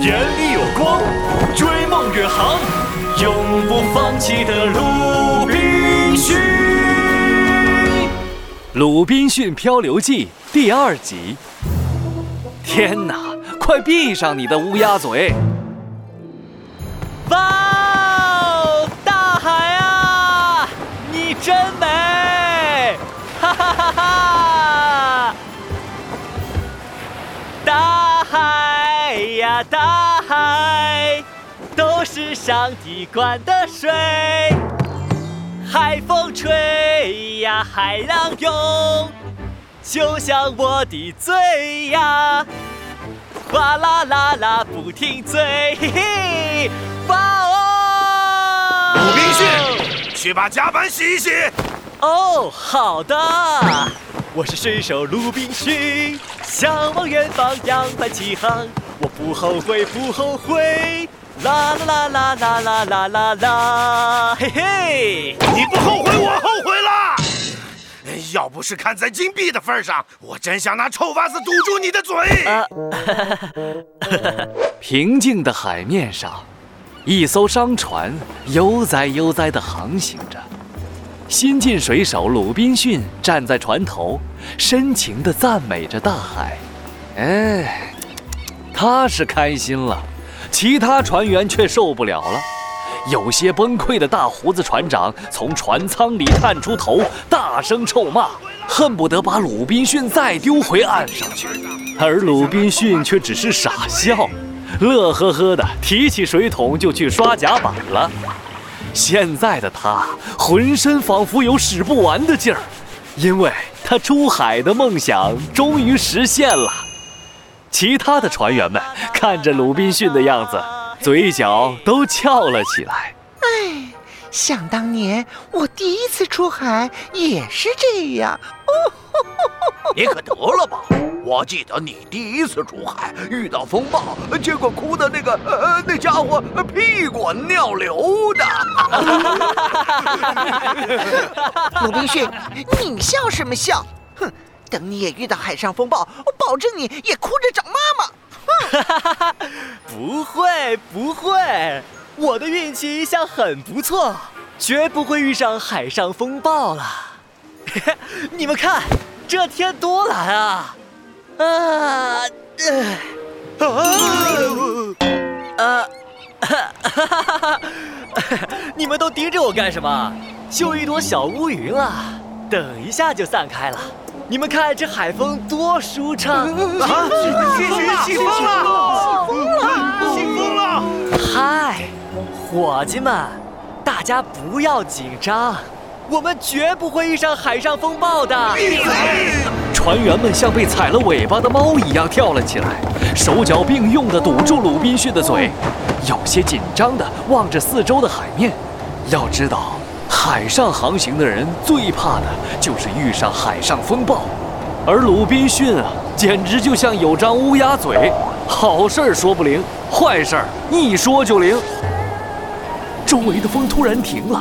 眼里有光，追梦远航，永不放弃的鲁滨逊。《鲁滨逊漂流记》第二集。天哪！快闭上你的乌鸦嘴！哇，大海啊，你真美！哈哈哈哈！大海，都是上帝灌的水。海风吹呀，海浪涌，就像我的嘴呀。哗啦啦啦不停嘴，嘿嘿，哇哦！鲁滨逊，去把甲板洗一洗。哦，好的。我是水手鲁滨逊，向往远方，扬帆起航。我不后悔，不后悔。啦啦啦啦啦啦啦啦啦，嘿嘿。你不后悔，我后悔了。要不是看在金币的份上，我真想拿臭袜子堵住你的嘴。平静的海面上，一艘商船悠哉悠哉地航行着。新晋水手鲁滨逊站在船头，深情地赞美着大海。哎，他是开心了，其他船员却受不了了。有些崩溃的大胡子船长从船舱里探出头，大声臭骂，恨不得把鲁滨逊再丢回岸上去。而鲁滨逊却只是傻笑，乐呵呵的提起水桶就去刷甲板了。现在的他浑身仿佛有使不完的劲儿，因为他出海的梦想终于实现了。其他的船员们 看着鲁滨逊的样子。嘴角都翘了起来。哎，想当年我第一次出海也是这样。哦，你可得了吧！我记得你第一次出海遇到风暴，结果哭的那个呃那家伙屁滚尿流的。鲁滨逊，你笑什么笑？哼，等你也遇到海上风暴，我保证你也哭着找妈妈。不会不会，我的运气一向很不错，绝不会遇上海上风暴了。你们看，这天多蓝啊！啊，呃，哈哈哈哈！你们都盯着我干什么？就一朵小乌云了，等一下就散开了。你们看这海风多舒畅！啊，起风了起风了！起风了！嗨，伙计们，大家不要紧张，我们绝不会遇上海上风暴的。闭嘴！船员们像被踩了尾巴的猫一样跳了起来，手脚并用地堵住鲁滨逊的嘴，有些紧张地望着四周的海面。要知道。海上航行的人最怕的就是遇上海上风暴，而鲁滨逊啊，简直就像有张乌鸦嘴，好事说不灵，坏事一说就灵。周围的风突然停了，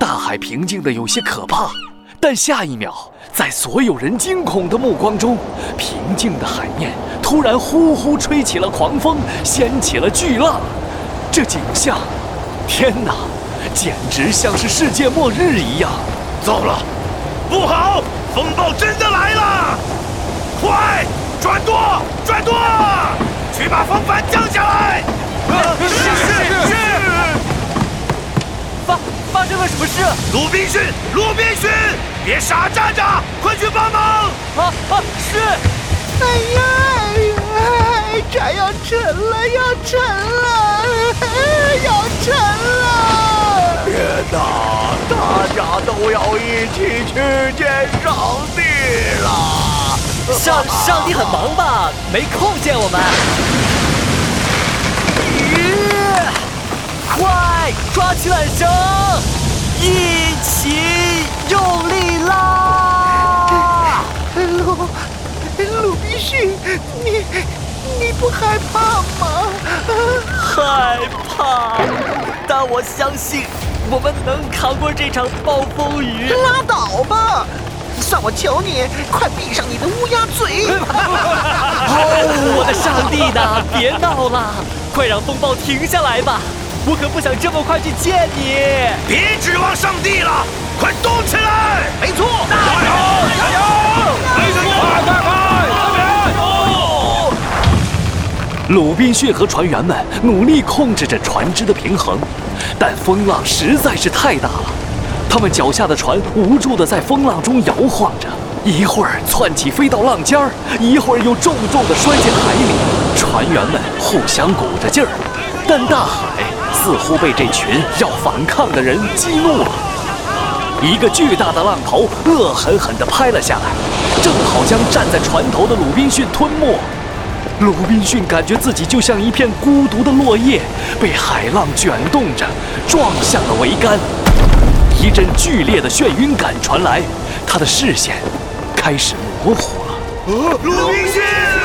大海平静的有些可怕，但下一秒，在所有人惊恐的目光中，平静的海面突然呼呼吹起了狂风，掀起了巨浪。这景象，天哪！简直像是世界末日一样！糟了，不好，风暴真的来了！快转舵，转舵，去把风帆降下来！是是是！发发生了什么事？鲁滨逊，鲁滨逊，别傻站着，快去帮忙！啊啊！是！哎呀哎呀！船要沉了，要沉了，要沉了！天哪！大家都要一起去见上帝了。上上帝很忙吧？没空见我们。咦！快抓起缆绳，一起用力拉！鲁鲁滨逊，你你不害怕吗？害怕，但我相信。我们能扛过这场暴风雨？拉倒吧！算我求你，快闭上你的乌鸦嘴！哦，我的上帝呐，别闹了！快让风暴停下来吧！我可不想这么快去见你。别指望上帝了，快动起来！没错，加油！加油！快快快！鲁滨逊和船员们努力控制着船只的平衡，但风浪实在是太大了，他们脚下的船无助地在风浪中摇晃着，一会儿窜起飞到浪尖儿，一会儿又重重地摔进海里。船员们互相鼓着劲儿，但大海似乎被这群要反抗的人激怒了。一个巨大的浪头恶狠狠地拍了下来，正好将站在船头的鲁滨逊吞没。鲁滨逊感觉自己就像一片孤独的落叶，被海浪卷动着撞向了桅杆。一阵剧烈的眩晕感传来，他的视线开始模糊了。鲁滨逊！